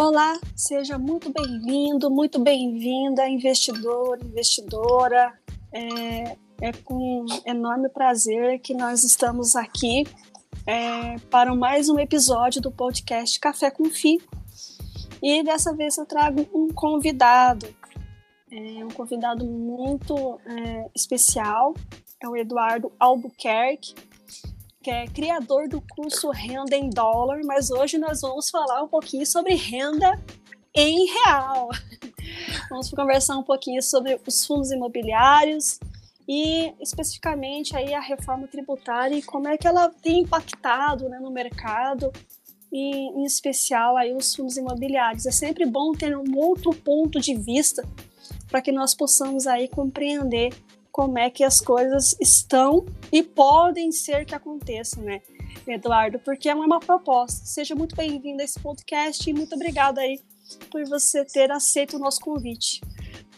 Olá, seja muito bem-vindo, muito bem-vinda, investidor, investidora. É, é, com enorme prazer que nós estamos aqui é, para mais um episódio do podcast Café com Fi. E dessa vez eu trago um convidado, é, um convidado muito é, especial, é o Eduardo Albuquerque que é criador do curso Renda em Dólar, mas hoje nós vamos falar um pouquinho sobre renda em real. Vamos conversar um pouquinho sobre os fundos imobiliários e especificamente aí a reforma tributária e como é que ela tem impactado né, no mercado e em especial aí os fundos imobiliários. É sempre bom ter um outro ponto de vista para que nós possamos aí compreender como é que as coisas estão e podem ser que aconteçam, né, Eduardo? Porque é uma proposta. Seja muito bem-vindo a esse podcast e muito obrigada aí por você ter aceito o nosso convite.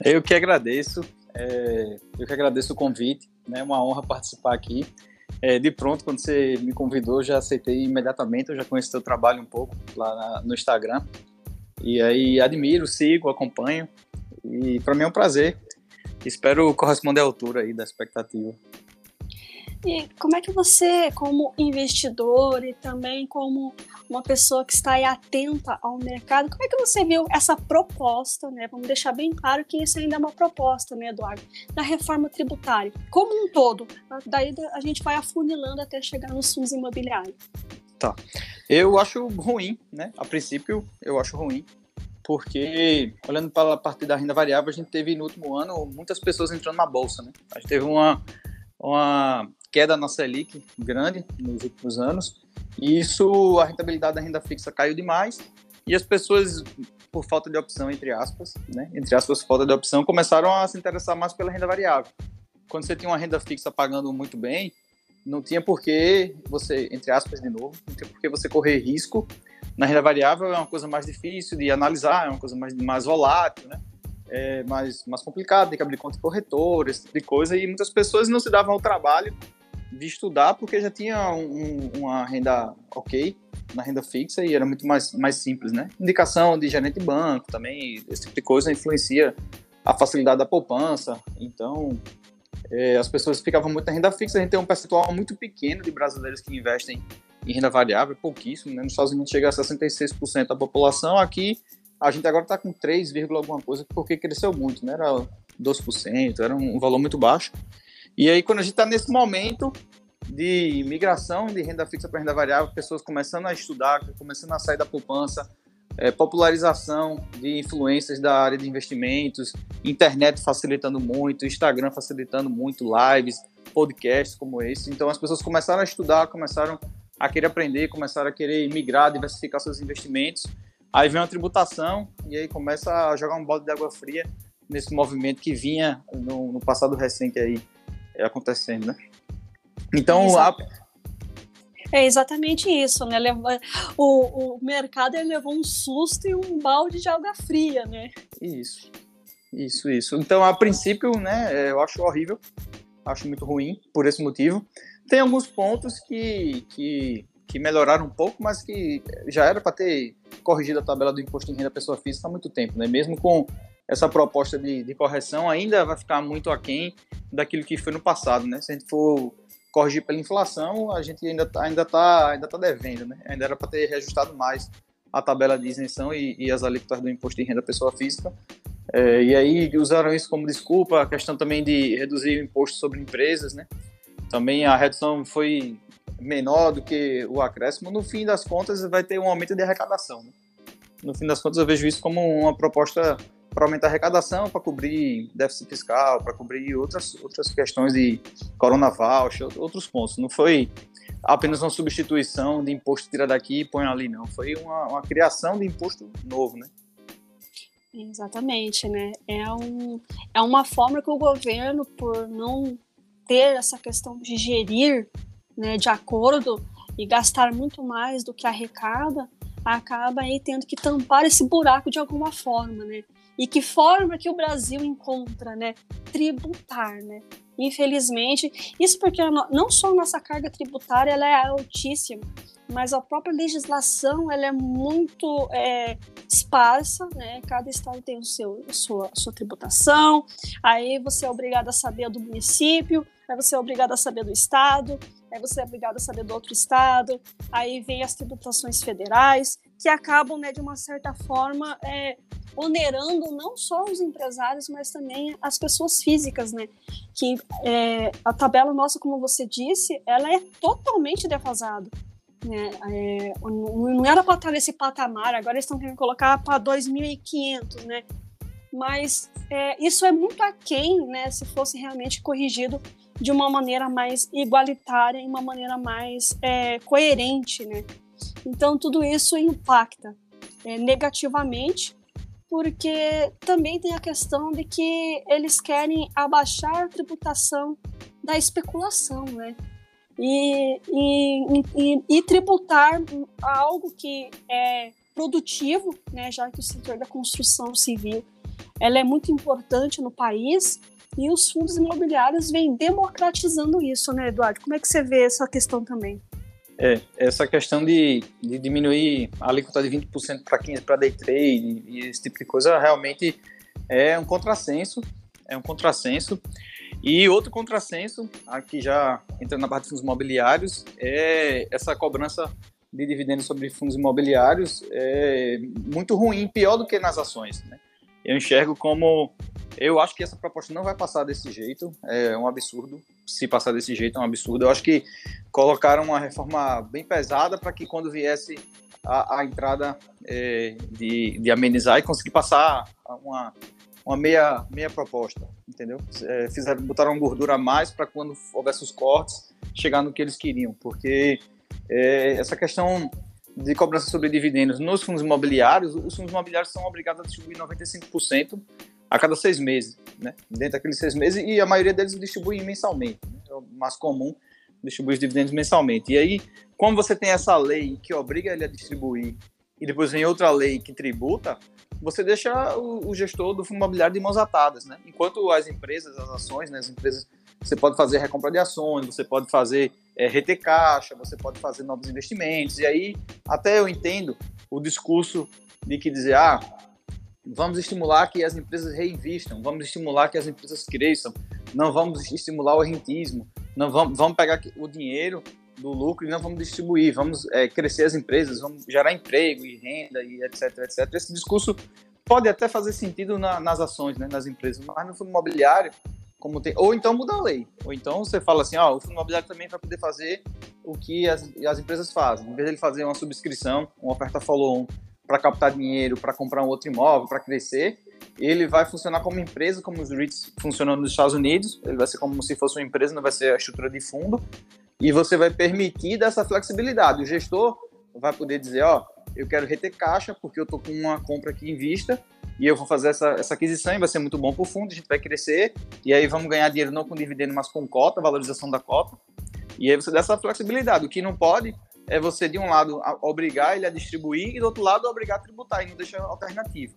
Eu que agradeço, é, eu que agradeço o convite, né? É uma honra participar aqui. É, de pronto, quando você me convidou, já aceitei imediatamente. Eu já conheço seu trabalho um pouco lá na, no Instagram. E aí admiro, sigo, acompanho. E para mim é um prazer Espero corresponder à altura aí da expectativa. E como é que você, como investidor e também como uma pessoa que está aí atenta ao mercado, como é que você viu essa proposta, né? Vamos deixar bem claro que isso ainda é uma proposta, né, Eduardo, da reforma tributária, como um todo. Daí a gente vai afunilando até chegar nos fundos imobiliários. Tá. Eu acho ruim, né? A princípio, eu acho ruim porque olhando para a parte da renda variável, a gente teve no último ano muitas pessoas entrando na bolsa, né? A gente teve uma, uma queda na Selic grande nos últimos anos, e isso, a rentabilidade da renda fixa caiu demais, e as pessoas, por falta de opção, entre aspas, né? Entre aspas, falta de opção, começaram a se interessar mais pela renda variável. Quando você tinha uma renda fixa pagando muito bem, não tinha por que você, entre aspas, de novo, não tinha por que você correr risco na renda variável é uma coisa mais difícil de analisar, é uma coisa mais, mais volátil, né? É mais, mais complicado, tem que abrir conta de corretor, esse tipo de coisa, e muitas pessoas não se davam ao trabalho de estudar porque já tinha um, uma renda ok na renda fixa e era muito mais, mais simples, né? Indicação de gerente de banco também, esse tipo de coisa influencia a facilidade da poupança, então é, as pessoas ficavam muito na renda fixa, a gente tem um percentual muito pequeno de brasileiros que investem em renda variável, pouquíssimo, né? Nos Estados Unidos chega a 66% da população, aqui a gente agora está com 3, alguma coisa, porque cresceu muito, né? Era 12%, era um valor muito baixo. E aí, quando a gente está nesse momento de migração de renda fixa para renda variável, pessoas começando a estudar, começando a sair da poupança, é, popularização de influências da área de investimentos, internet facilitando muito, Instagram facilitando muito, lives, podcasts como esse. Então, as pessoas começaram a estudar, começaram a querer aprender, começaram a querer migrar, diversificar seus investimentos. Aí vem uma tributação e aí começa a jogar um balde de água fria nesse movimento que vinha no, no passado recente aí é, acontecendo, né? Então, a... É exatamente isso, né? O, o mercado levou um susto e um balde de água fria, né? Isso, isso, isso. Então, a princípio, né, eu acho horrível, acho muito ruim por esse motivo. Tem alguns pontos que, que, que melhoraram um pouco, mas que já era para ter corrigido a tabela do imposto em renda pessoa física há muito tempo, né? Mesmo com essa proposta de, de correção, ainda vai ficar muito aquém daquilo que foi no passado, né? Se a gente for corrigir pela inflação, a gente ainda está ainda tá, ainda tá devendo, né? Ainda era para ter reajustado mais a tabela de isenção e, e as alíquotas do imposto de renda pessoa física. É, e aí usaram isso como desculpa, a questão também de reduzir o imposto sobre empresas, né? Também a redução foi menor do que o acréscimo, no fim das contas vai ter um aumento de arrecadação. Né? No fim das contas eu vejo isso como uma proposta para aumentar a arrecadação, para cobrir déficit fiscal, para cobrir outras, outras questões de corona voucher, outros pontos. Não foi apenas uma substituição de imposto tira daqui e põe ali, não. Foi uma, uma criação de imposto novo, né? Exatamente, né? É, um, é uma forma que o governo, por não ter essa questão de gerir né, de acordo e gastar muito mais do que arrecada, acaba aí tendo que tampar esse buraco de alguma forma, né? E que forma que o Brasil encontra, né? Tributar, né? infelizmente. Isso porque não só a nossa carga tributária ela é altíssima, mas a própria legislação ela é muito é, esparsa, né? Cada estado tem o seu, sua, sua tributação, aí você é obrigado a saber do município, aí você é obrigado a saber do estado, aí você é obrigado a saber do outro estado, aí vem as tributações federais, que acabam, né, de uma certa forma, é, onerando não só os empresários, mas também as pessoas físicas, né? Que é, a tabela nossa, como você disse, ela é totalmente defasada. Né? É, não era para estar nesse patamar, agora eles estão querendo colocar para 2.500, né? Mas é, isso é muito aquém, né? Se fosse realmente corrigido de uma maneira mais igualitária e uma maneira mais é, coerente, né? Então tudo isso impacta é, negativamente, porque também tem a questão de que eles querem abaixar a tributação da especulação, né? e, e, e, e tributar algo que é produtivo, né, já que o setor da construção civil ela é muito importante no país e os fundos imobiliários vêm democratizando isso, né, Eduardo? Como é que você vê essa questão também? É, essa questão de, de diminuir a alíquota de 20% para 15% para day trade e esse tipo de coisa realmente é um contrassenso, é um contrassenso. E outro contrassenso, aqui já entrando na parte de fundos imobiliários, é essa cobrança de dividendos sobre fundos imobiliários é muito ruim, pior do que nas ações. Né? Eu enxergo como. Eu acho que essa proposta não vai passar desse jeito, é um absurdo. Se passar desse jeito, é um absurdo. Eu acho que colocaram uma reforma bem pesada para que quando viesse a, a entrada é, de, de amenizar e conseguir passar uma, uma meia, meia proposta, entendeu? É, fizeram, botaram gordura a mais para quando houvesse os cortes, chegar no que eles queriam, porque é, essa questão de cobrança sobre dividendos nos fundos imobiliários, os fundos imobiliários são obrigados a distribuir 95% a cada seis meses, né? Dentro daqueles seis meses, e a maioria deles distribui mensalmente. Né? É o mais comum distribuir os dividendos mensalmente. E aí, como você tem essa lei que obriga ele a distribuir, e depois vem outra lei que tributa, você deixa o, o, gestor do fundo imobiliário de mãos atadas, né? Enquanto as empresas, as ações, né, as empresas, você pode fazer recompra de ações, você pode fazer é, reter caixa, você pode fazer novos investimentos, e aí até eu entendo o discurso de que dizer, ah, vamos estimular que as empresas reinvistam, vamos estimular que as empresas cresçam, não vamos estimular o rentismo, não vamos, vamos pegar o dinheiro do lucro e não vamos distribuir, vamos é, crescer as empresas, vamos gerar emprego e renda e etc, etc. Esse discurso pode até fazer sentido na, nas ações, né, nas empresas, mas no fundo imobiliário, como tem, ou então muda a lei, ou então você fala assim, ó, o fundo imobiliário também vai poder fazer o que as, as empresas fazem, em vez de ele fazer uma subscrição, uma oferta follow-on para captar dinheiro, para comprar um outro imóvel, para crescer, ele vai funcionar como empresa, como os REITs funcionam nos Estados Unidos, ele vai ser como se fosse uma empresa, não vai ser a estrutura de fundo, e você vai permitir dessa flexibilidade. O gestor vai poder dizer, ó, eu quero reter caixa porque eu tô com uma compra aqui em vista e eu vou fazer essa, essa aquisição e vai ser muito bom para o fundo, a gente vai crescer e aí vamos ganhar dinheiro não com dividendo, mas com cota, valorização da cota. E aí você dá essa flexibilidade. O que não pode é você, de um lado, obrigar ele a distribuir e do outro lado, obrigar a tributar e não deixar alternativa.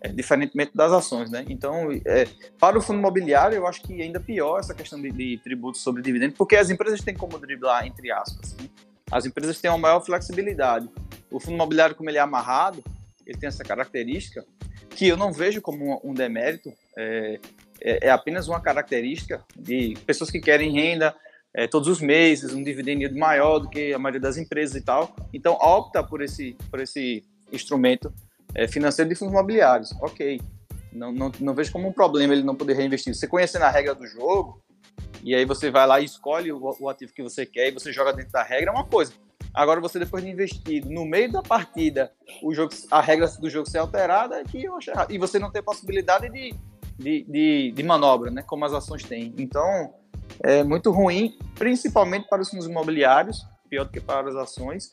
É, diferentemente das ações, né? Então, é, para o fundo imobiliário, eu acho que ainda pior essa questão de, de tributos sobre dividendos, porque as empresas têm como driblar, entre aspas. Né? As empresas têm uma maior flexibilidade. O fundo imobiliário, como ele é amarrado, ele tem essa característica que eu não vejo como um demérito, é, é, é apenas uma característica de pessoas que querem renda é, todos os meses, um dividendo maior do que a maioria das empresas e tal. Então, opta por esse, por esse instrumento é, financeiro de fundos imobiliários. Ok. Não, não, não vejo como um problema ele não poder reinvestir. Você conhecendo a regra do jogo, e aí você vai lá e escolhe o, o, ativo que você quer e você joga dentro da regra, é uma coisa. Agora, você depois de investir no meio da partida, o jogo, a regra do jogo ser alterada, é que eu acho errado. E você não tem possibilidade de, de, de, de manobra, né? Como as ações têm. Então, é muito ruim, principalmente para os fundos imobiliários, pior do que para as ações.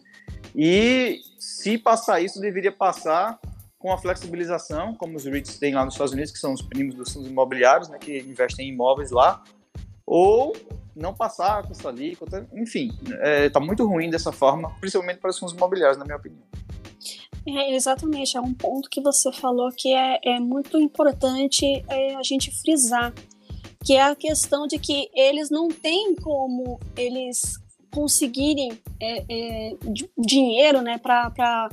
E se passar isso, deveria passar com a flexibilização, como os REITs têm lá nos Estados Unidos, que são os primos dos fundos imobiliários, né, que investem em imóveis lá, ou não passar com essa alíquota, enfim, está é, tá muito ruim dessa forma, principalmente para os fundos imobiliários, na minha opinião. É, exatamente, é um ponto que você falou que é, é muito importante é, a gente frisar, que é a questão de que eles não têm como eles conseguirem é, é, dinheiro né, para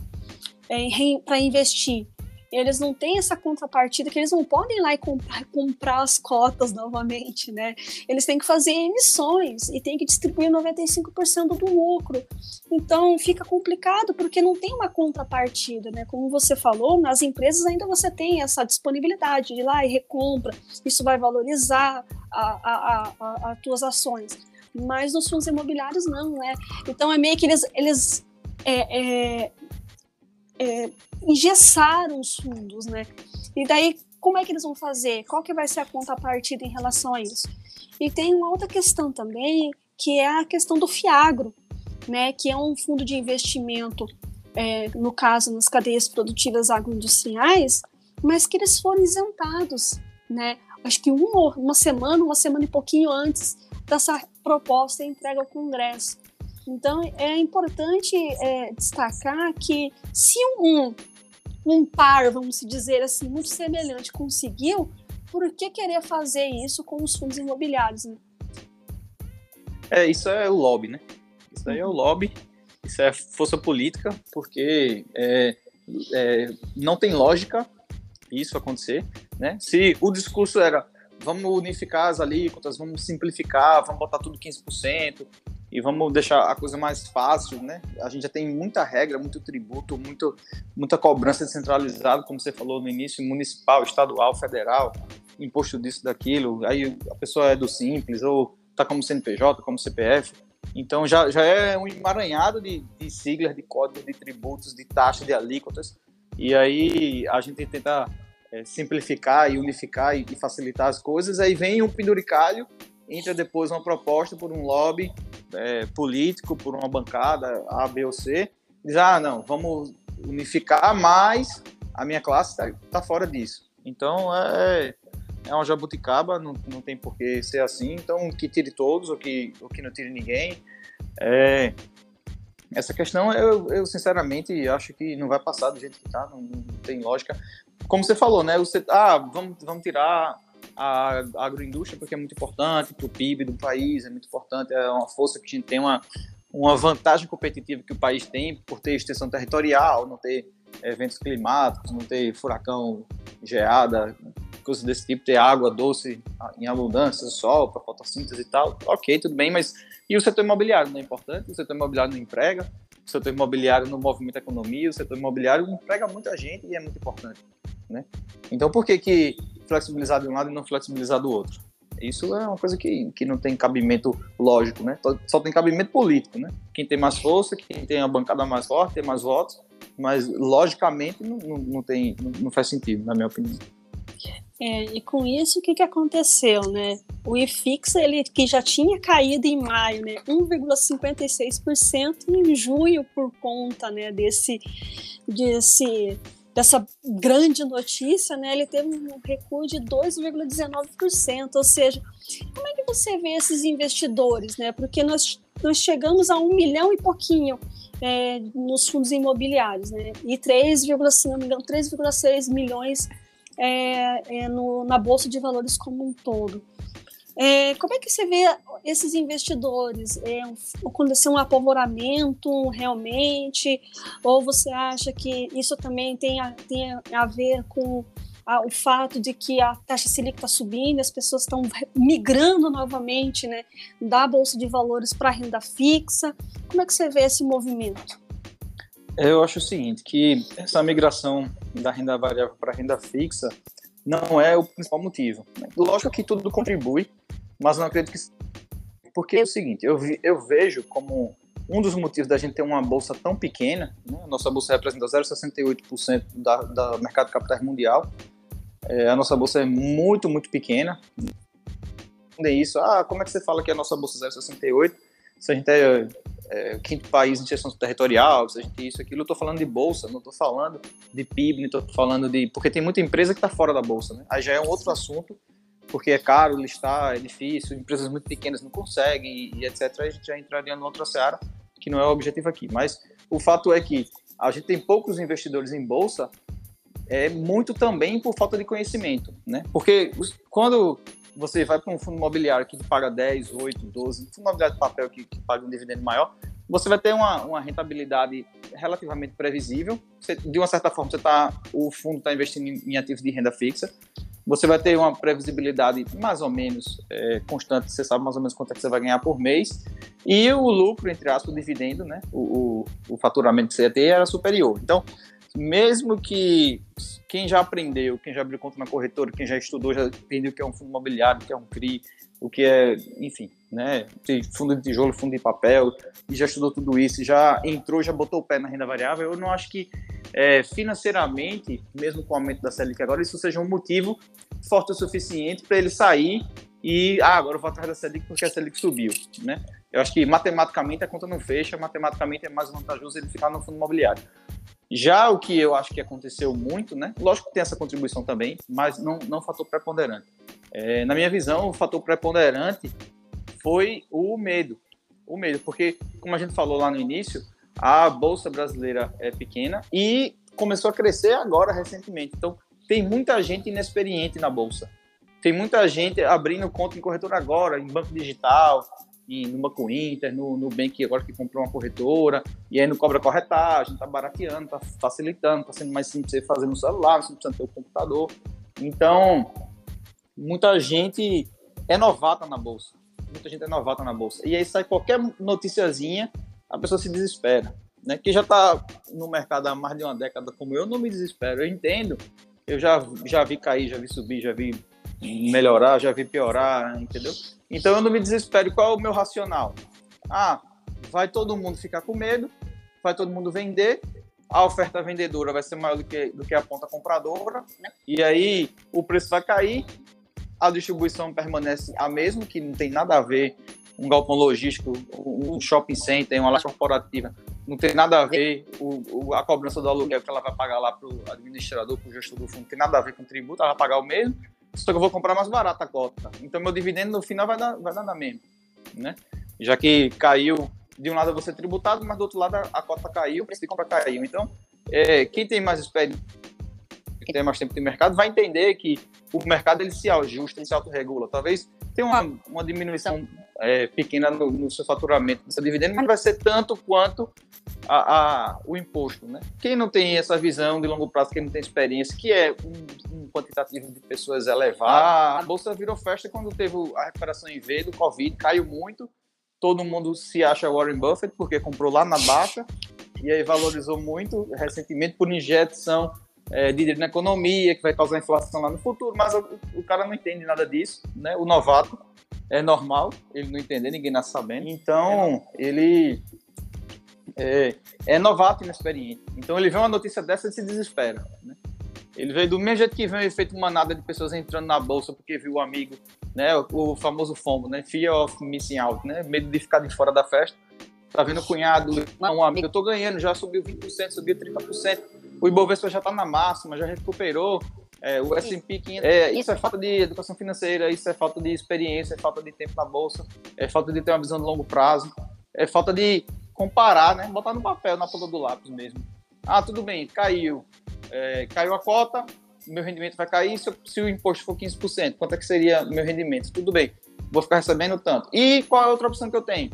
é, investir eles não têm essa contrapartida que eles não podem ir lá e comprar, comprar as cotas novamente, né? Eles têm que fazer emissões e têm que distribuir 95% do lucro. Então fica complicado porque não tem uma contrapartida, né? Como você falou, nas empresas ainda você tem essa disponibilidade de ir lá e recompra, isso vai valorizar as tuas ações. Mas nos fundos imobiliários não, né? Então é meio que eles, eles é, é, é, engessaram os fundos, né? E daí, como é que eles vão fazer? Qual que vai ser a contrapartida em relação a isso? E tem uma outra questão também, que é a questão do Fiagro, né? Que é um fundo de investimento, é, no caso, nas cadeias produtivas agroindustriais, mas que eles foram isentados, né? Acho que uma, uma semana, uma semana e pouquinho antes dessa proposta entrega ao Congresso. Então, é importante é, destacar que se um, um par, vamos dizer assim, muito semelhante conseguiu, por que querer fazer isso com os fundos imobiliários, né? É, isso é o lobby, né? Isso aí é o lobby, isso é força política, porque é, é, não tem lógica isso acontecer, né? Se o discurso era vamos unificar as alíquotas, vamos simplificar, vamos botar tudo 15%, e vamos deixar a coisa mais fácil, né? A gente já tem muita regra, muito tributo, muito, muita cobrança descentralizada, como você falou no início, municipal, estadual, federal, imposto disso, daquilo. Aí a pessoa é do Simples ou tá como CNPJ, como CPF. Então já, já é um emaranhado de, de siglas, de códigos, de tributos, de taxas, de alíquotas. E aí a gente tenta é, simplificar e unificar e, e facilitar as coisas. Aí vem um penduricalho entra depois uma proposta por um lobby é, político, por uma bancada A, B ou C, diz, ah, não, vamos unificar, mas a minha classe está tá fora disso. Então, é, é uma jabuticaba, não, não tem por que ser assim, então que tire todos ou que, ou que não tire ninguém. É, essa questão, eu, eu sinceramente acho que não vai passar do jeito que está, não, não, tem lógica. Como você falou, né? Você, ah, vamos, vamos tirar a agroindústria porque é muito importante para o PIB do país, é muito importante, é uma força que a gente tem uma, uma vantagem competitiva que o país tem por ter extensão territorial, não ter eventos climáticos, não ter furacão, geada, coisas desse tipo, ter água doce em abundância, sol para fotossíntese e tal. Ok, tudo bem, mas e o setor imobiliário não é importante? O setor imobiliário não emprega, o setor imobiliário não movimenta a economia, o setor imobiliário emprega muita gente e é muito importante. Né? Então, por que, que flexibilizar de um lado e não flexibilizar do outro? Isso é uma coisa que, que não tem cabimento lógico, né? Só tem cabimento político, né? Quem tem mais força, quem tem a bancada mais forte, tem mais votos, mas logicamente não, não, não tem, não faz sentido, na minha opinião. É, e com isso, o que, que aconteceu, né? O IFIX, ele que já tinha caído em maio, né? 1,56% em junho por conta, né, desse, desse dessa grande notícia, né, ele teve um recuo de 2,19%, ou seja, como é que você vê esses investidores, né? Porque nós, nós chegamos a um milhão e pouquinho é, nos fundos imobiliários, né? E 3,6 milhões é, é, no, na Bolsa de Valores como um todo. É, como é que você vê esses investidores? É, aconteceu um apavoramento realmente? Ou você acha que isso também tem a, tem a ver com a, o fato de que a taxa Selic está subindo, as pessoas estão migrando novamente né, da Bolsa de Valores para a renda fixa? Como é que você vê esse movimento? Eu acho o seguinte, que essa migração da renda variável para renda fixa não é o principal motivo. Lógico que tudo contribui, mas não acredito que. Porque é o seguinte, eu, vi, eu vejo como um dos motivos da gente ter uma bolsa tão pequena, né? nossa bolsa representa 0,68% da, da mercado capitais mundial, é, a nossa bolsa é muito, muito pequena. Isso, ah, como é que você fala que a nossa bolsa é 0,68 se a gente é, é, quinto país em gestão territorial, se a gente isso, aquilo, eu estou falando de bolsa, não estou falando de PIB, não estou falando de. Porque tem muita empresa que está fora da bolsa, né? Aí já é um outro assunto porque é caro listar, é difícil, empresas muito pequenas não conseguem e, etc. A gente já entraria em outra seara, que não é o objetivo aqui. Mas o fato é que a gente tem poucos investidores em bolsa, é muito também por falta de conhecimento, né? Porque quando você vai para um fundo imobiliário que paga 10, 8, 12, um fundo imobiliário de papel que, que paga um dividendo maior, você vai ter uma, uma rentabilidade relativamente previsível. Você, de uma certa forma, você tá, o fundo está investindo em, em ativos de renda fixa. Você vai ter uma previsibilidade mais ou menos é, constante, você sabe mais ou menos quanto é que você vai ganhar por mês. E o lucro, entre aspas, o dividendo, né, o, o, o faturamento que você ia ter era superior. Então, mesmo que quem já aprendeu, quem já abriu conta na corretora, quem já estudou, já entendeu o que é um fundo imobiliário, o que é um CRI, o que é, enfim, né, fundo de tijolo, fundo de papel, e já estudou tudo isso, já entrou, já botou o pé na renda variável, eu não acho que é, financeiramente, mesmo com o aumento da Selic agora, isso seja um motivo forte o suficiente para ele sair e, ah, agora eu vou atrás da Selic porque a Selic subiu, né? Eu acho que matematicamente a conta não fecha, matematicamente é mais vantajoso ele ficar no fundo imobiliário. Já o que eu acho que aconteceu muito, né? Lógico que tem essa contribuição também, mas não, não fator preponderante. É, na minha visão, o fator preponderante foi o medo. O medo, porque, como a gente falou lá no início, a Bolsa Brasileira é pequena e começou a crescer agora, recentemente. Então, tem muita gente inexperiente na Bolsa. Tem muita gente abrindo conta em corretora agora, em banco digital, no Banco Inter, no Nubank agora que comprou uma corretora, e aí não cobra corretagem, está barateando, está facilitando, está sendo mais simples você fazer no celular, não precisa ter o computador. Então, muita gente é novata na bolsa. Muita gente é novata na bolsa. E aí sai qualquer noticiazinha, a pessoa se desespera. Né? Que já está no mercado há mais de uma década como eu, não me desespero. Eu entendo. Eu já, já vi cair, já vi subir, já vi melhorar, já vi piorar, entendeu? Então eu não me desespero. Qual é o meu racional? Ah, vai todo mundo ficar com medo, vai todo mundo vender, a oferta vendedora vai ser maior do que, do que a ponta compradora, né? e aí o preço vai cair, a distribuição permanece a mesma, que não tem nada a ver um galpão logístico, um shopping center, uma loja corporativa, não tem nada a ver o, o, a cobrança do aluguel que ela vai pagar lá para o administrador, para o gestor do fundo, não tem nada a ver com o tributo, ela vai pagar o mesmo, só que eu vou comprar mais barato a cota. Então meu dividendo no final vai dar, vai dar na mesma, né? Já que caiu, de um lado você tributado, mas do outro lado a, a cota caiu, o preço de compra caiu. Então, é, quem tem mais experiência, quem tem mais tempo de mercado, vai entender que o mercado ele se ajusta, ele se autorregula. Talvez tenha uma, uma diminuição é, pequena no, no, seu faturamento, no seu dividendo, mas não vai ser tanto quanto a, a, o imposto. Né? Quem não tem essa visão de longo prazo, quem não tem experiência, que é um, um quantitativo de pessoas elevado, a Bolsa virou festa quando teve a recuperação em V do Covid, caiu muito, todo mundo se acha Warren Buffett, porque comprou lá na baixa, e aí valorizou muito recentemente por injeção é, de dinheiro na economia, que vai causar inflação lá no futuro, mas o, o, cara não entende nada disso, né? O novato é normal ele não entender, ninguém nasce sabendo. Então, ele é, é novato e inexperiente. Então, ele vê uma notícia dessa e se desespera, né? Ele veio do mesmo jeito que vem o efeito manada de pessoas entrando na bolsa porque viu o amigo, né? O, o famoso FOMO, né? Fear of missing out, né? Medo de ficar de fora da festa. Tá vendo o cunhado, um amigo, eu tô ganhando, já subiu 20%, subiu 30%. O Ibovespa já tá na máxima, já recuperou. É, o S&P 500. É, isso é falta de educação financeira, isso é falta de experiência, é falta de tempo na bolsa, é falta de ter uma visão de longo prazo, é falta de comparar, né? Botar no papel, na ponta do lápis mesmo. Ah, tudo bem, caiu. É, caiu a cota, meu rendimento vai cair. Se, se, o imposto for 15%, quanto é que seria meu rendimento? Tudo bem, vou ficar recebendo tanto. E qual é a outra opção que eu tenho?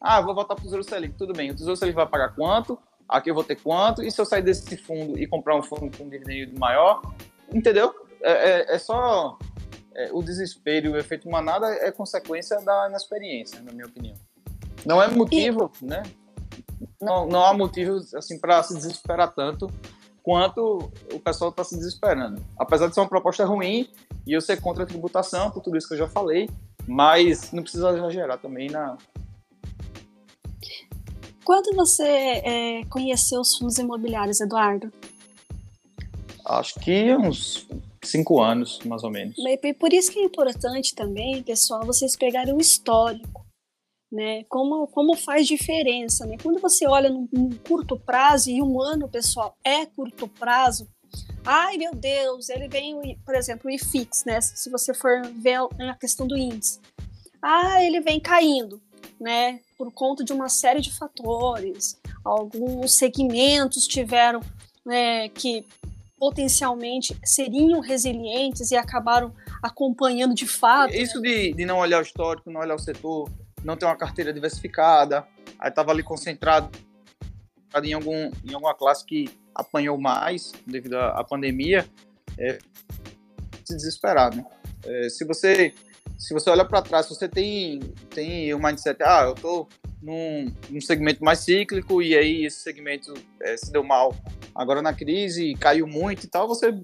Ah, vou voltar para o Tesouro Selic. Tudo bem, o Tesouro Selic vai pagar quanto? Aqui eu vou ter quanto? E se eu sair desse fundo e comprar um fundo com um dividendo maior? Entendeu? É, é, é só é, o desespero e o efeito manada é consequência da inexperiência, na minha opinião. Não é motivo, e... né? Não, não há motivo assim para se desesperar tanto quanto o pessoal está se desesperando. Apesar de ser uma proposta ruim e eu ser contra a tributação, por tudo isso que eu já falei, mas não precisa exagerar também na. Quando você é, conheceu os fundos imobiliários, Eduardo? Acho que uns cinco anos, mais ou menos. Por isso que é importante também, pessoal, vocês pegarem o histórico né? Como, como faz diferença, né? Quando você olha num, num, curto prazo e um ano, pessoal, é curto prazo. Ai, meu Deus, ele vem, por exemplo, o IFIX, né? Se você for ver a questão do índice. Ah, ele vem caindo, né? Por conta de uma série de fatores. Alguns segmentos tiveram né, que potencialmente seriam resilientes e acabaram acompanhando de fato. Isso né? de, de não olhar o histórico, não olhar o setor, não ter uma carteira diversificada, aí estava ali concentrado em, algum, em alguma classe que apanhou mais devido à, pandemia, é, se desesperar, né? É, se você se você olha para trás, você tem tem o mindset, ah, eu tô num, num segmento mais cíclico e aí esse segmento é, se deu mal agora na crise, caiu muito e tal, você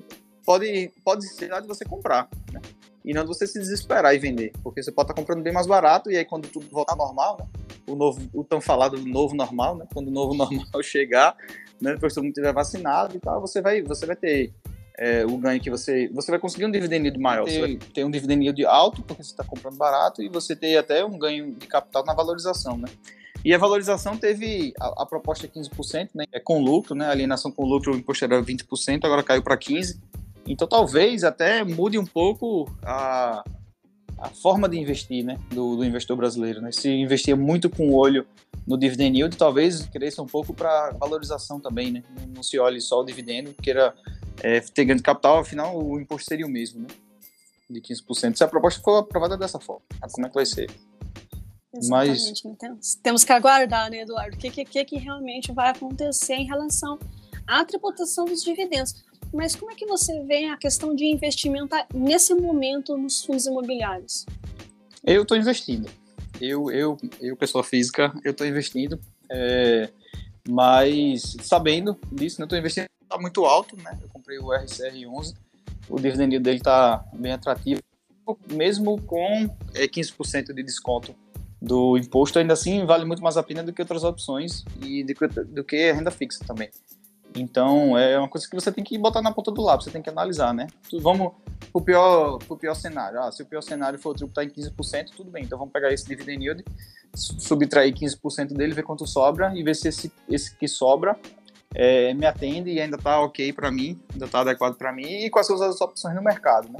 pode pode ser de você comprar, né? E não de você se desesperar e vender, porque você pode estar tá comprando bem mais barato e aí quando tudo voltar normal, né? o novo, o tão falado novo normal, né? Quando o novo normal chegar, né? Depois todo mundo tiver vacinado e tal, você vai, você vai ter é, o ganho que você. Você vai conseguir um dividendo maior. Ter, você vai ter um dividendo de alto, porque você está comprando barato, e você ter até um ganho de capital na valorização, né? E a valorização teve a, a proposta é 15%, né? É com lucro, né? A alienação com lucro, o imposto era 20%, agora caiu para 15%. Então talvez até mude um pouco a, a forma de investir, né? Do, do investidor brasileiro, né? Se investia muito com o olho no dividend yield, talvez cresça um pouco para valorização também, né? Não, não, se olhe só o dividendo, queira é, ter ganho de capital, afinal o imposto seria o mesmo, né? De 15%. Se a proposta for aprovada dessa forma, como é que vai ser? Exatamente, Mas... Né? temos, que aguardar, né, Eduardo? O que, que, que realmente vai acontecer em relação à tributação dos dividendos. Mas como é que você vê a questão de investimento nesse momento nos fundos imobiliários? Eu estou investindo. Eu, eu, eu, pessoa física, eu estou investindo, é, mas sabendo disso, né, estou investindo está muito alto, né? Eu comprei o RCR11, o dividendo dele está bem atrativo, mesmo com é, 15% de desconto do imposto, ainda assim vale muito mais a pena do que outras opções e do que, a renda fixa também. Então, é uma coisa que você tem que botar na ponta do lápis, você tem que analisar, né? Vamos pro pior, pro pior cenário. Ah, se o pior cenário for o tributar em 15%, tudo bem. Então, vamos pegar esse dividend yield, subtrair 15% dele, ver quanto sobra e ver se esse, esse que sobra é, me atende e ainda está ok para mim, ainda está adequado para mim e quais são as opções no mercado, né?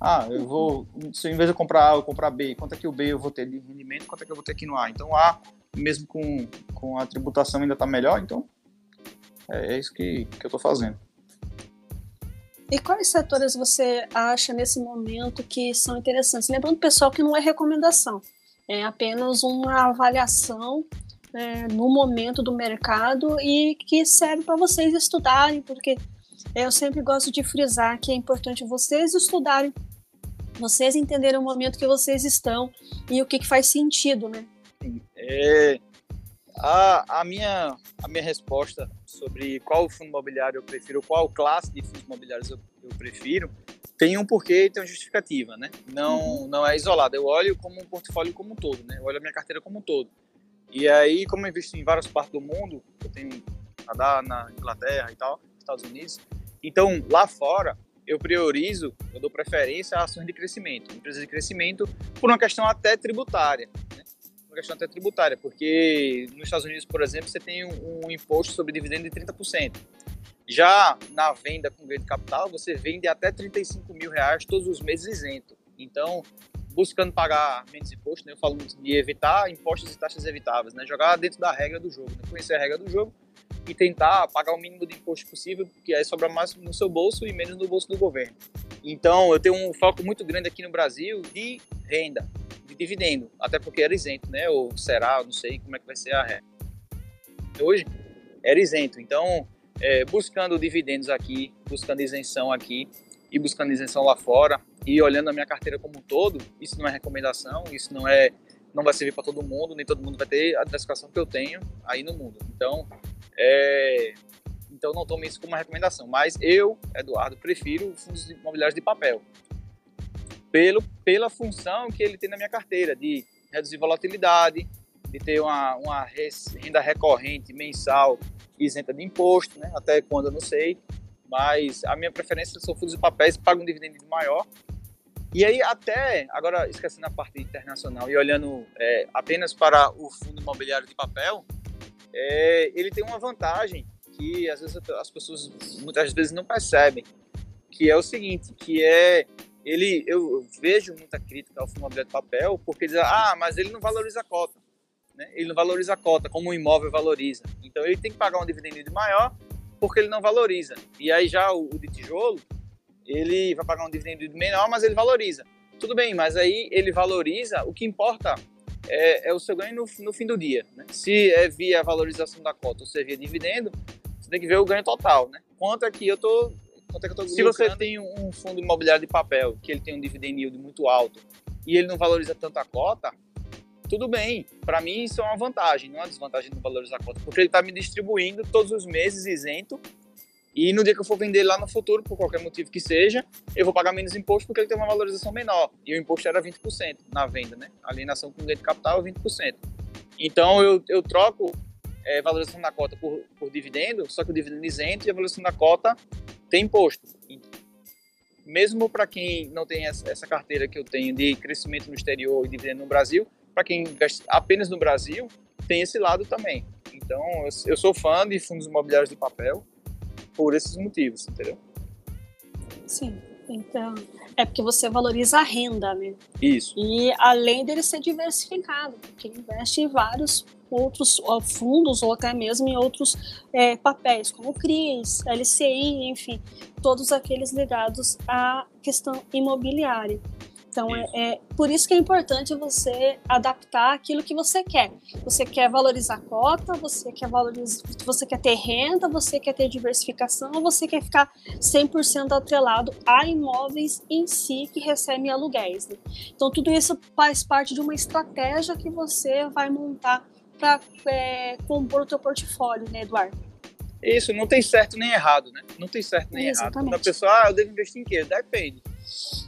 Ah, eu vou, se em vez de comprar A, eu comprar B, quanto é que o B eu vou ter de rendimento, quanto é que eu vou ter aqui no A? Então, A, mesmo com, com a tributação ainda está melhor, então é, é isso que, que eu estou fazendo. E quais setores você acha nesse momento que são interessantes? Lembrando, pessoal, que não é recomendação, é apenas uma avaliação é, no momento do mercado e que serve para vocês estudarem, porque eu sempre gosto de frisar que é importante vocês estudarem, vocês entenderem o momento que vocês estão e o que, que faz sentido, né? É, a, a, minha, a minha resposta sobre qual fundo imobiliário eu prefiro, qual classe de fundos imobiliários eu, eu prefiro, tem um porquê e tem uma justificativa, né? Não, uhum. não é isolado. Eu olho como um portfólio como um todo, né? Eu olho a minha carteira como um todo. E aí, como eu invisto em várias partes do mundo, eu tenho Canadá, na Inglaterra e tal, Estados Unidos. Então, lá fora, eu priorizo, eu dou preferência a ações de crescimento, empresas de crescimento, por uma questão até tributária. Né? Uma questão até tributária, porque nos Estados Unidos, por exemplo, você tem um, imposto sobre dividendo de 30%. Já na venda com ganho de capital, você vende até 35 mil reais todos os meses isento. Então, buscando pagar menos imposto, né? Eu falo muito de evitar impostos e taxas evitáveis, né? Jogar dentro da regra do jogo, né? Conhecer a regra do jogo e tentar pagar o mínimo de imposto possível, porque aí sobra mais no seu bolso e menos no bolso do governo. Então, eu tenho um foco muito grande aqui no Brasil de renda, de dividendo, até porque era isento, né? Ou será, não sei como é que vai ser a regra. Hoje, era isento. Então, é, buscando dividendos aqui, buscando isenção aqui e buscando isenção lá fora, e olhando a minha carteira como um todo, isso não é recomendação, isso não é não vai servir para todo mundo, nem todo mundo vai ter a diversificação que eu tenho aí no mundo. Então, é, então não tome isso como uma recomendação. Mas eu, Eduardo, prefiro fundos imobiliários de papel. Pelo, pela função que ele tem na minha carteira, de reduzir volatilidade, de ter uma, uma renda recorrente mensal isenta de imposto, né? até quando eu não sei. Mas a minha preferência são fundos de papéis que pagam um dividendo maior e aí, até, agora esquecendo a parte internacional e olhando é, apenas para o fundo imobiliário de papel, é, ele tem uma vantagem que às vezes as pessoas muitas vezes não percebem, que é o seguinte, que é ele eu vejo muita crítica ao fundo imobiliário de papel porque diz ah mas ele não valoriza a cota né? ele não valoriza a cota como o imóvel valoriza então ele tem que pagar um dividendo maior porque ele não valoriza. E aí já o, o de tijolo, ele vai pagar um dividendo menor, mas ele valoriza. Tudo bem, mas aí ele valoriza, o que importa é, é o seu ganho no, no fim do dia. Né? Se é via valorização da cota ou se é via dividendo, você tem que ver o ganho total. Né? Quanto é que eu estou Quanto é que eu tô Se você tem um fundo imobiliário de papel que ele tem um dividend yield muito alto e ele não valoriza tanto a cota, tudo bem. Para mim isso é uma vantagem, não é uma desvantagem não valorizar a cota, porque ele está me distribuindo todos os meses isento e no dia que eu for vender lá no futuro, por qualquer motivo que seja, eu vou pagar menos imposto porque ele tem uma valorização menor. E o imposto era 20% na venda, né? Alienação com ganho de capital é 20%. Então eu, eu troco é, valorização da cota por, por dividendo, só que o dividendo isento e a valorização da cota tem imposto. Mesmo para quem não tem essa carteira que eu tenho de crescimento no exterior e dividendo no Brasil, para quem investe apenas no Brasil, tem esse lado também. Então, eu sou fã de fundos imobiliários de papel por esses motivos, entendeu? Sim, então é porque você valoriza a renda, né? Isso. E além dele ser diversificado, porque investe em vários outros fundos ou até mesmo em outros é, papéis, como CRIs, LCI, enfim, todos aqueles ligados à questão imobiliária. Então, é, é, por isso que é importante você adaptar aquilo que você quer. Você quer valorizar a cota, você quer valorizar, você quer ter renda, você quer ter diversificação, ou você quer ficar 100% atrelado a imóveis em si que recebem aluguéis. Né? Então, tudo isso faz parte de uma estratégia que você vai montar para é, compor o teu portfólio, né, Eduardo? Isso, não tem certo nem errado, né? Não tem certo nem Exatamente. errado. Quando a pessoa, ah, eu devo investir em quê? Depende.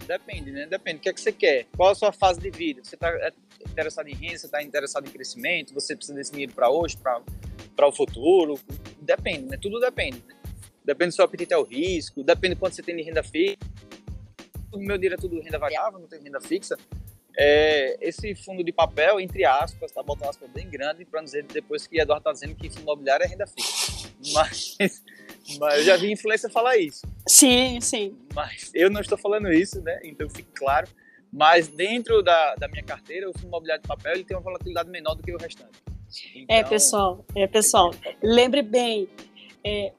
Depende, né? Depende. O que é que você quer? Qual a sua fase de vida? Você está é, interessado em renda? Você está interessado em crescimento? Você precisa desse dinheiro para hoje, para o futuro? Depende, né? Tudo depende. Né? Depende do seu apetite ao risco, depende de quanto você tem de renda fixa. O meu dinheiro é tudo renda variável, não tem renda fixa é, esse fundo de papel, entre aspas, tá botando aspas bem grande para dizer depois que Eduardo está dizendo que fundo imobiliário é renda fixa. Mas, mas eu já vi influência falar isso. Sim, sim. Mas eu não estou falando isso, né? Então fique claro. Mas dentro da, da minha carteira, o fundo imobiliário de papel ele tem uma volatilidade menor do que o restante. É, então, é, pessoal, é, pessoal, lembre bem, é,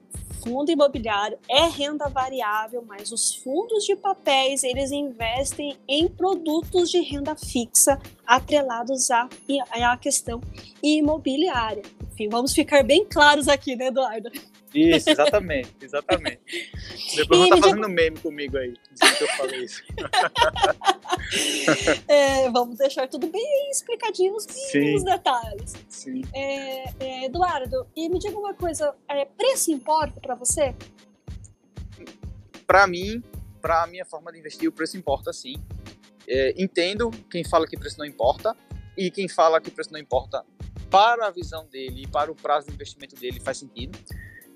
fundo imobiliário é renda variável, mas os fundos de papéis eles investem em produtos de renda fixa atrelados à, à questão imobiliária. Enfim, vamos ficar bem claros aqui, né, Eduardo? Isso, exatamente, exatamente. Depois vão estar tá fazendo meme comigo aí, dizendo que eu falei isso. é, vamos deixar tudo bem explicadinho nos mínimos detalhes. Sim. É, é, Eduardo, e me diga uma coisa, é, preço importa para você? Para mim, para a minha forma de investir, o preço importa sim. É, entendo quem fala que preço não importa e quem fala que preço não importa para a visão dele e para o prazo de investimento dele faz sentido.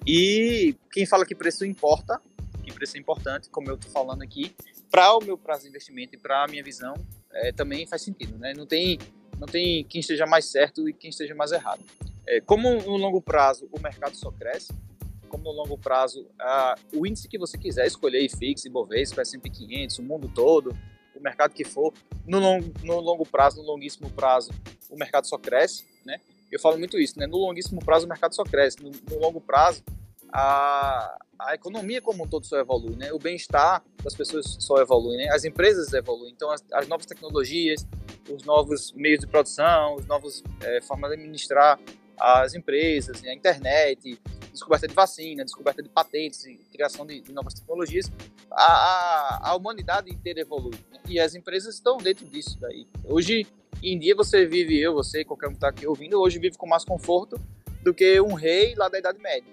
E quem fala que preço importa, que preço é importante, como eu estou falando aqui, para o meu prazo de investimento e para a minha visão, é, também faz sentido, né? Não tem, não tem quem esteja mais certo e quem esteja mais errado. É, como no longo prazo o mercado só cresce, como no longo prazo a, o índice que você quiser escolher, IFIX, Ibovespa, S&P 500, o mundo todo, o mercado que for, no longo, no longo prazo, no longuíssimo prazo, o mercado só cresce, né? Eu falo muito isso, né? No longuíssimo prazo o mercado só cresce, no, no longo prazo a, a economia como um todo só evolui, né? O bem-estar das pessoas só evolui, né? As empresas evoluem, então as, as novas tecnologias, os novos meios de produção, as novas é, formas de administrar as empresas, né? a internet, descoberta de vacina, descoberta de patentes, criação de, de novas tecnologias, a, a, a, humanidade inteira evolui. Né? E as empresas estão dentro disso daí. Hoje em dia você vive, eu, você, qualquer um que está aqui ouvindo, hoje vive com mais conforto do que um rei lá da Idade Média.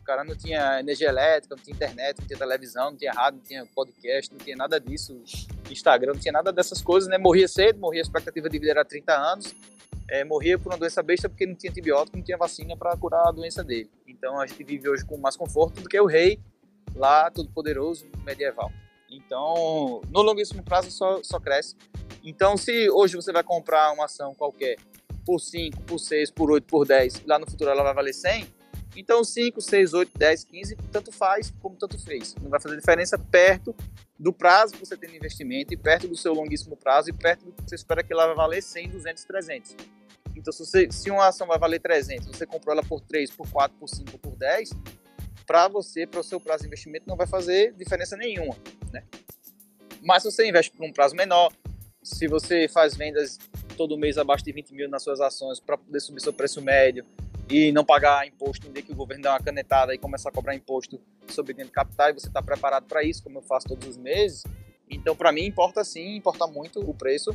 O cara não tinha energia elétrica, não tinha internet, não tinha televisão, não tinha rádio, não tinha podcast, não tinha nada disso, Instagram, não tinha nada dessas coisas, né? Morria cedo, morria a expectativa de vida era 30 anos, é, morria por uma doença besta porque não tinha antibiótico, não tinha vacina para curar a doença dele. Então a gente vive hoje com mais conforto do que o rei lá, todo poderoso, medieval. Então, no longuíssimo prazo só, só cresce. Então, se hoje você vai comprar uma ação qualquer por 5, por 6, por 8, por 10, lá no futuro ela vai valer 100, então 5, 6, 8, 10, 15, tanto faz como tanto fez. Não vai fazer diferença perto do prazo que você tem de investimento e perto do seu longuíssimo prazo e perto do que você espera que ela vai valer 100, 200, 300. Então, se, você, se uma ação vai valer 300, você comprou ela por 3, por 4, por 5, por 10, para você, para o seu prazo de investimento, não vai fazer diferença nenhuma, né? Mas se você investe por um prazo menor, se você faz vendas todo mês abaixo de 20 mil nas suas ações para poder subir seu preço médio e não pagar imposto, entender que o governo dá uma canetada e começar a cobrar imposto sobre dentro de capital e você está preparado para isso, como eu faço todos os meses. Então, para mim, importa sim, importa muito o preço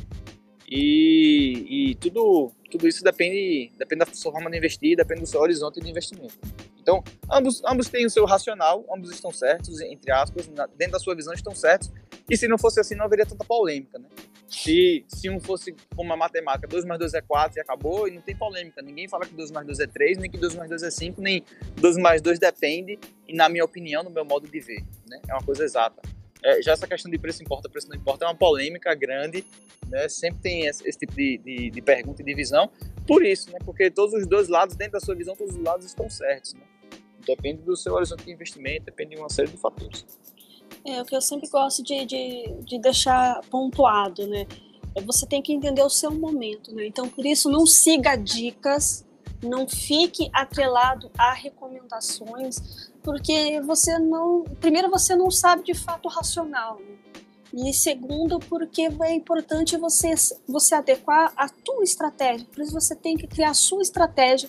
e, e, tudo, tudo isso depende, depende da sua forma de investir, depende do seu horizonte de investimento. Então, ambos, ambos têm o seu racional, ambos estão certos, entre aspas, dentro da sua visão estão certos. E se não fosse assim, não haveria tanta polêmica, né? Se, se um fosse como a matemática, 2 mais 2 é 4 e acabou, e não tem polêmica. Ninguém fala que 2 mais 2 é 3, nem que 2 mais 2 é 5, nem 2 mais 2 depende, e na minha opinião, no meu modo de ver. Né? É uma coisa exata. É, já essa questão de preço importa, preço não importa, é uma polêmica grande, né? Sempre tem esse, esse tipo de, de, de, pergunta e de visão. Por isso, né? Porque todos os dois lados, dentro da sua visão, todos os lados estão certos, né? Depende do seu horizonte de investimento, depende de uma série de fatores. É o que eu sempre gosto de, de, de deixar pontuado, né? É você tem que entender o seu momento, né? Então, por isso, não siga dicas, não fique atrelado a recomendações, porque você não. Primeiro, você não sabe de fato racional. Né? E segundo, porque é importante você, você adequar a tua estratégia. Por isso você tem que criar a sua estratégia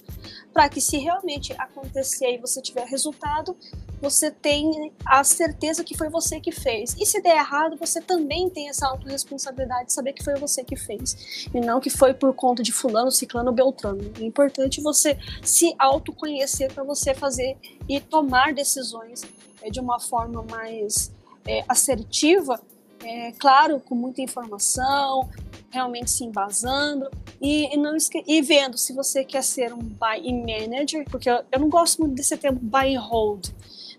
para que se realmente acontecer e você tiver resultado, você tem a certeza que foi você que fez. E se der errado, você também tem essa autorresponsabilidade de saber que foi você que fez. E não que foi por conta de fulano, ciclano, beltrano. É importante você se autoconhecer para você fazer e tomar decisões é, de uma forma mais é, assertiva, é, claro, com muita informação, realmente se embasando e, e não e vendo se você quer ser um buy and manager, porque eu, eu não gosto muito desse termo buy and hold,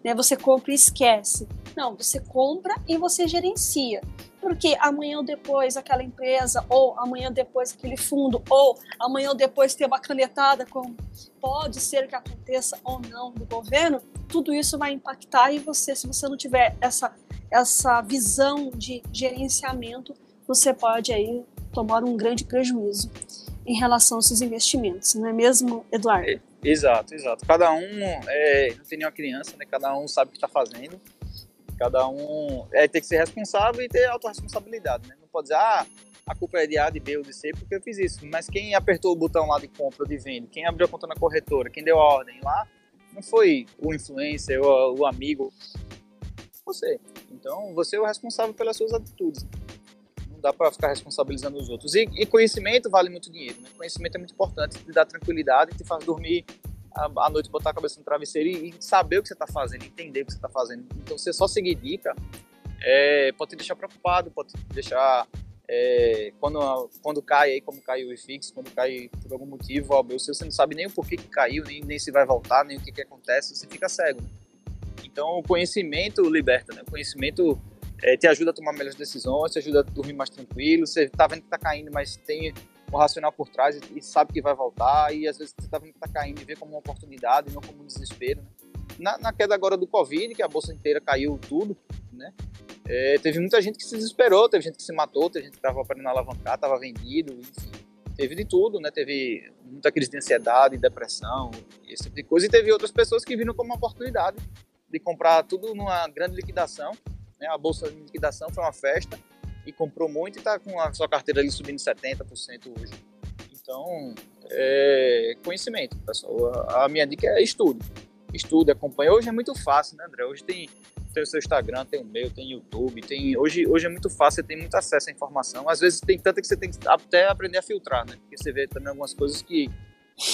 né? Você compra e esquece. Não, você compra e você gerencia. Porque amanhã ou depois aquela empresa, ou amanhã depois aquele fundo, ou amanhã ou depois ter uma canetada, como pode ser que aconteça ou não do governo, tudo isso vai impactar e você, se você não tiver essa, essa visão de gerenciamento, você pode aí tomar um grande prejuízo em relação aos seus investimentos, não é mesmo, Eduardo? Exato, exato. Cada um é, não tem nenhuma criança, né? Cada um sabe o que está fazendo. Cada um é, tem que ser responsável e ter autorresponsabilidade, né? Não pode dizer, ah, a culpa é de A, de B ou de C porque eu fiz isso. Mas quem apertou o botão lá de compra ou de venda, quem abriu a conta na corretora, quem deu a ordem lá, não foi o influencer ou o amigo, você. Então, você é o responsável pelas suas atitudes dá para ficar responsabilizando os outros. E, e, conhecimento vale muito dinheiro, né? Conhecimento é muito importante, te dá tranquilidade, te faz dormir à noite, botar a cabeça no travesseiro e, e saber o que você está fazendo, entender o que você está fazendo. Então, você só seguir dica é, pode te deixar preocupado, pode te deixar é, quando, quando cai aí, como caiu o IFIX, quando cai por algum motivo, ó, você não sabe nem o porquê que caiu, nem, nem se vai voltar, nem o que, que acontece, você fica cego. Né? Então, o conhecimento liberta, né? O conhecimento é, te ajuda a tomar melhores decisões, te ajuda a dormir mais tranquilo. Você tá vendo que tá caindo, mas tem um racional por trás e, e sabe que vai voltar. E às vezes você tá vendo que tá caindo e vê como uma oportunidade, não como um desespero. Né? Na, na, queda agora do Covid, que a bolsa inteira caiu tudo, né? É, teve muita gente que se desesperou, teve gente que se matou, teve gente que estava aprendendo a alavancar, estava vendido, enfim. Teve de tudo, né? Teve muita crise de ansiedade, depressão, esse tipo de coisa. E teve outras pessoas que viram como uma oportunidade de comprar tudo numa grande liquidação né? A bolsa de liquidação foi uma festa e comprou muito e está com a sua carteira ali subindo 70% hoje. Então, é conhecimento, pessoal. A, minha dica é estudo. Estude, acompanhe. Hoje é muito fácil, né, André? Hoje tem, tem o seu Instagram, tem o meu, tem YouTube, tem hoje, hoje é muito fácil, você tem muito acesso à informação. Às vezes tem tanta que você tem que até aprender a filtrar, né? Porque você vê também algumas coisas que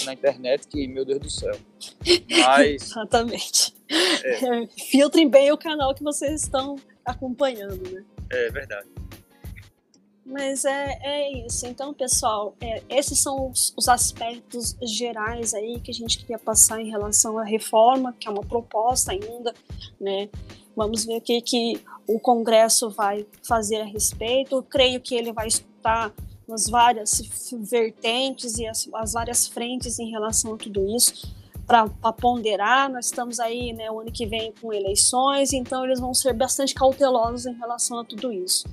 na internet que, meu Deus do céu. Mas. Exatamente. É. Filtrem bem o canal que vocês estão acompanhando, né? É verdade. Mas é, é isso. Então, pessoal, é, esses são os, os, aspectos gerais aí que a gente queria passar em relação à reforma, que é uma proposta ainda, né? Vamos ver o que, que o Congresso vai fazer a respeito. Eu creio que ele vai escutar as várias vertentes e as, as várias frentes em relação a tudo isso para ponderar. Nós estamos aí, né, o ano que vem com eleições, então eles vão ser bastante cautelosos em relação a tudo isso.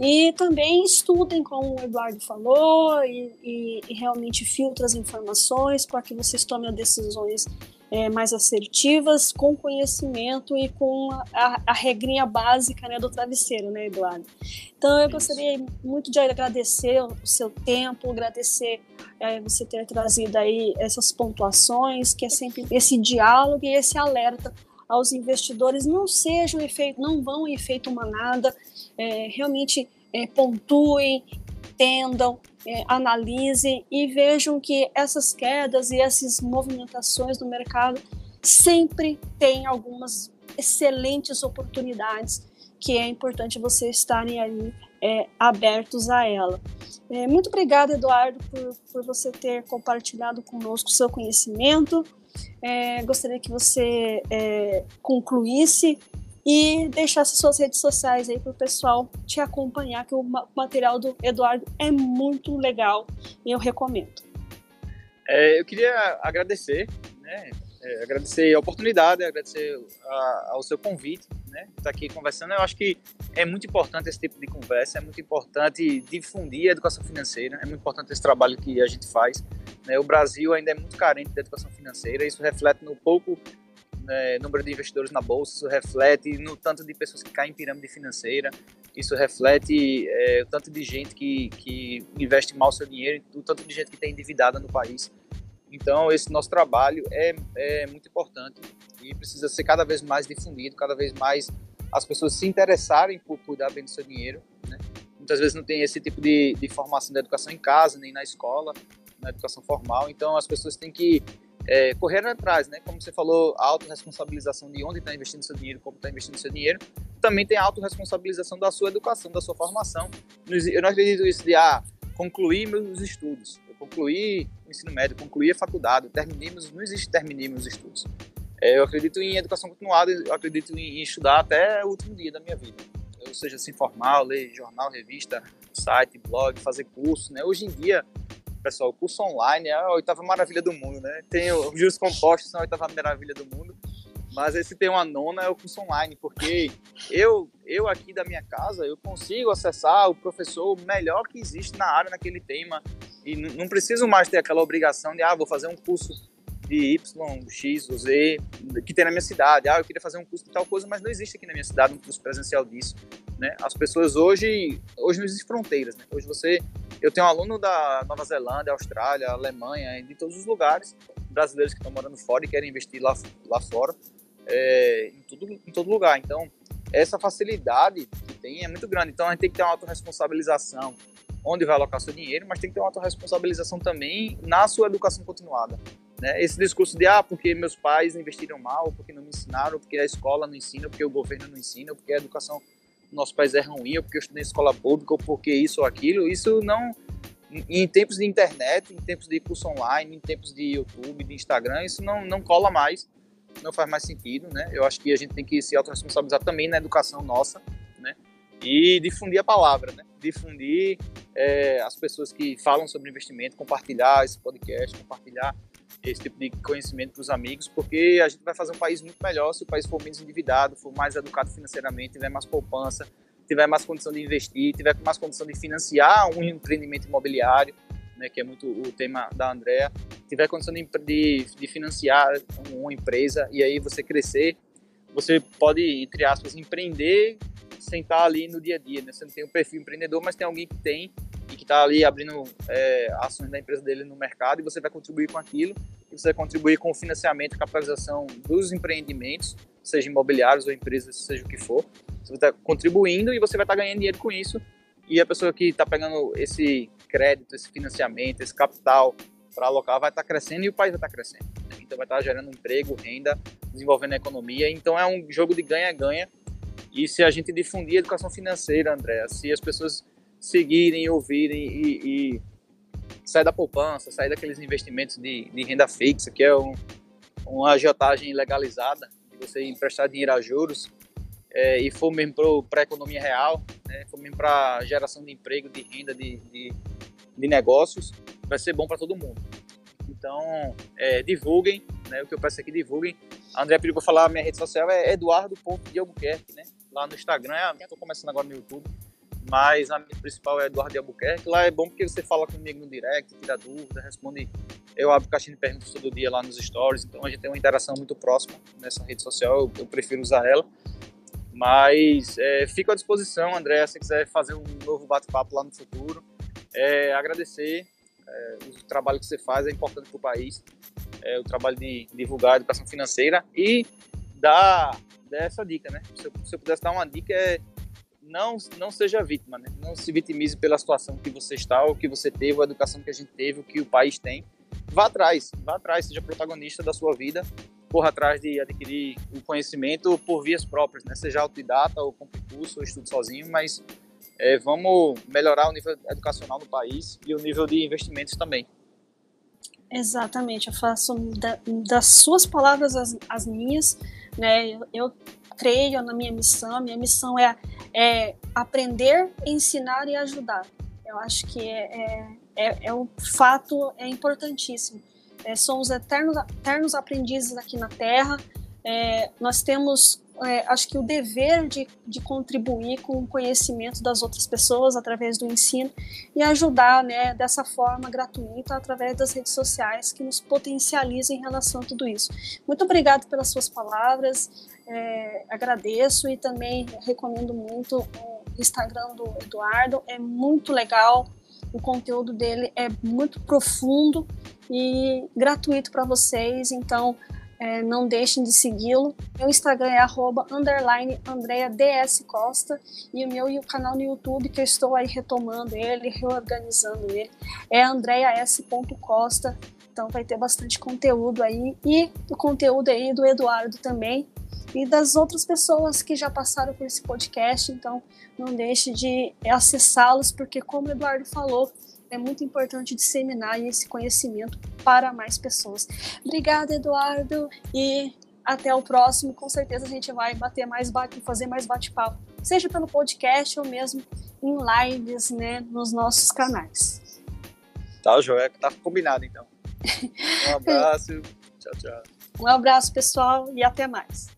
E também estudem, como o Eduardo falou, e, e, e realmente filtrem as informações para que vocês tomem decisões é, mais assertivas, com conhecimento e com a, a, a, regrinha básica né, do travesseiro, né, Eduardo? Então, eu gostaria muito de agradecer o seu tempo, agradecer é, você ter trazido aí essas pontuações, que é sempre esse diálogo e esse alerta aos investidores não sejam efeito, não vão em efeito manada, é, realmente é, pontuem, entendam, é, analisem e vejam que essas quedas e essas movimentações no mercado sempre têm algumas excelentes oportunidades que é importante vocês estarem aí é, abertos a ela. É, muito obrigada, Eduardo, por, por você ter compartilhado conosco o seu conhecimento. É, gostaria que você é, concluísse e deixasse suas redes sociais aí o pessoal te acompanhar, que o material do Eduardo é muito legal e eu recomendo. É, eu queria agradecer, né, é, agradecer a oportunidade, agradecer a, ao seu convite, né, estar aqui conversando. Eu acho que é muito importante esse tipo de conversa, é muito importante difundir a educação financeira, é muito importante esse trabalho que a gente faz. Né, o Brasil ainda é muito carente da educação financeira, isso reflete no pouco né, número de investidores na bolsa, isso reflete no tanto de pessoas que caem em pirâmide financeira, isso reflete é, o tanto de gente que, que investe mal seu dinheiro, o tanto de gente que tem endividada no país. Então, esse nosso trabalho é, é muito importante e precisa ser cada vez mais difundido, cada vez mais as pessoas se interessarem por cuidar bem do seu dinheiro. Né? Muitas vezes não tem esse tipo de, de formação de educação em casa, nem na escola, na educação formal. Então, as pessoas têm que é, correr atrás, né? Como você falou, a autorresponsabilização de onde está investindo seu dinheiro, como está investindo seu dinheiro, também tem a autorresponsabilização da sua educação, da sua formação. Eu não acredito isso de, ah, concluir meus estudos, eu concluí o ensino médio, concluí a faculdade, terminemos, não existe terminei meus estudos. É, eu acredito em educação continuada, eu acredito em estudar até o último dia da minha vida. Ou seja, se informar, ler jornal, revista, site, blog, fazer curso, né? Hoje em dia, pessoal, curso online é a oitava maravilha do mundo, né? Tem os juros compostos, são a oitava maravilha do mundo. Mas esse tem uma nona é o curso online, porque eu, eu aqui da minha casa, eu consigo acessar o professor melhor que existe na área naquele tema e não preciso mais ter aquela obrigação de, ah, vou fazer um curso de Y, X Z que tem na minha cidade. Ah, eu queria fazer um curso de tal coisa, mas não existe aqui na minha cidade um curso presencial disso. Né? As pessoas hoje, hoje não existem fronteiras. Né? Hoje você, eu tenho um aluno da Nova Zelândia, Austrália, Alemanha, de todos os lugares, brasileiros que estão morando fora e querem investir lá, lá fora, é, em, tudo, em todo lugar. Então, essa facilidade que tem é muito grande. Então, a gente tem que ter uma autorresponsabilização onde vai alocar seu dinheiro, mas tem que ter uma autorresponsabilização também na sua educação continuada. Né? Esse discurso de, ah, porque meus pais investiram mal, porque não me ensinaram, porque a escola não ensina, porque o governo não ensina, porque a educação nosso país é ruim, ou porque eu estudei em escola pública, ou porque isso ou aquilo, isso não... Em tempos de internet, em tempos de curso online, em tempos de YouTube, de Instagram, isso não, não cola mais, não faz mais sentido, né? Eu acho que a gente tem que se autorresponsabilizar também na educação nossa, né? E difundir a palavra, né? Difundir é, as pessoas que falam sobre investimento, compartilhar esse podcast, compartilhar esse tipo de conhecimento para os amigos, porque a gente vai fazer um país muito melhor se o país for menos endividado, for mais educado financeiramente, tiver mais poupança, tiver mais condição de investir, tiver mais condição de financiar um empreendimento imobiliário, né, que é muito o tema da Andrea, tiver condição de, de, de financiar uma empresa e aí você crescer, você pode, entre aspas, empreender sem estar ali no dia a dia, né? Você não tem um perfil empreendedor, mas tem alguém que tem que está ali abrindo é, ações da empresa dele no mercado e você vai contribuir com aquilo e você vai contribuir com o financiamento e capitalização dos empreendimentos, seja imobiliários ou empresas, seja o que for. Você vai estar tá contribuindo e você vai estar tá ganhando dinheiro com isso e a pessoa que está pegando esse crédito, esse financiamento, esse capital para alocar vai estar tá crescendo e o país vai estar crescendo. Então vai estar gerando emprego, renda, desenvolvendo a economia. Então é um jogo de ganha-ganha. E se a gente difundir a educação financeira, André, se as pessoas seguirem, ouvirem e, e sair da poupança, sair daqueles investimentos de, de renda fixa, que é um, uma agiotagem legalizada, você emprestar dinheiro a juros, é, e for mesmo para a economia real, né, for mesmo para geração de emprego, de renda, de, de, de negócios, vai ser bom para todo mundo. Então, é, divulguem, né, o que eu peço aqui, divulguem. A André pediu para falar, minha rede social é eduardo.diogoquerque, né, lá no Instagram, estou começando agora no YouTube, mas a minha principal é Eduardo de Albuquerque. Lá é bom porque você fala comigo no direct, tira dúvida, responde. Eu abro caixinha de perguntas todo dia lá nos stories, então a gente tem uma interação muito próxima nessa rede social, eu, eu prefiro usar ela. Mas é, fico à disposição, André, se quiser fazer um novo bate-papo lá no futuro. É, agradecer é, o trabalho que você faz, é importante para o país, é, o trabalho de divulgar a educação financeira e dar, dar essa dica, né? Se eu, se eu pudesse dar uma dica, é não, não seja vítima, né? Não se vitimize pela situação que você está, ou que você teve, a educação que a gente teve, o que o país tem. Vá atrás, vá atrás, seja protagonista da sua vida, corra atrás de adquirir o conhecimento por vias próprias, né? Seja autodidata ou com curso ou estudo sozinho, mas é, vamos melhorar o nível educacional no país e o nível de investimentos também. Exatamente, eu faço da, das suas palavras as, as minhas, né? Eu creio na minha missão. Minha missão é, é aprender, ensinar e ajudar. Eu acho que é, é, é, é um fato é importantíssimo. É, somos eternos, eternos aprendizes aqui na Terra. É, nós temos é, acho que o dever de, de contribuir com o conhecimento das outras pessoas através do ensino e ajudar né, dessa forma gratuita através das redes sociais que nos potencializam em relação a tudo isso. Muito obrigado pelas suas palavras, é, agradeço e também recomendo muito o Instagram do Eduardo, é muito legal, o conteúdo dele é muito profundo e gratuito para vocês, então é, não deixem de segui-lo. Meu Instagram é arroba, underline Andrea DS Costa e o meu canal no YouTube, que eu estou aí retomando ele, reorganizando ele, é andreas.costa. Então vai ter bastante conteúdo aí e o conteúdo aí do Eduardo também e das outras pessoas que já passaram por esse podcast. Então não deixe de acessá-los, porque como o Eduardo falou, é muito importante disseminar esse conhecimento para mais pessoas. Obrigada, Eduardo, e até o próximo. Com certeza a gente vai bater mais bate, fazer mais bate-papo, seja pelo podcast ou mesmo em lives, né, nos nossos canais. Tá, Joé, tá combinado então. Um abraço, tchau, tchau. Um abraço, pessoal, e até mais.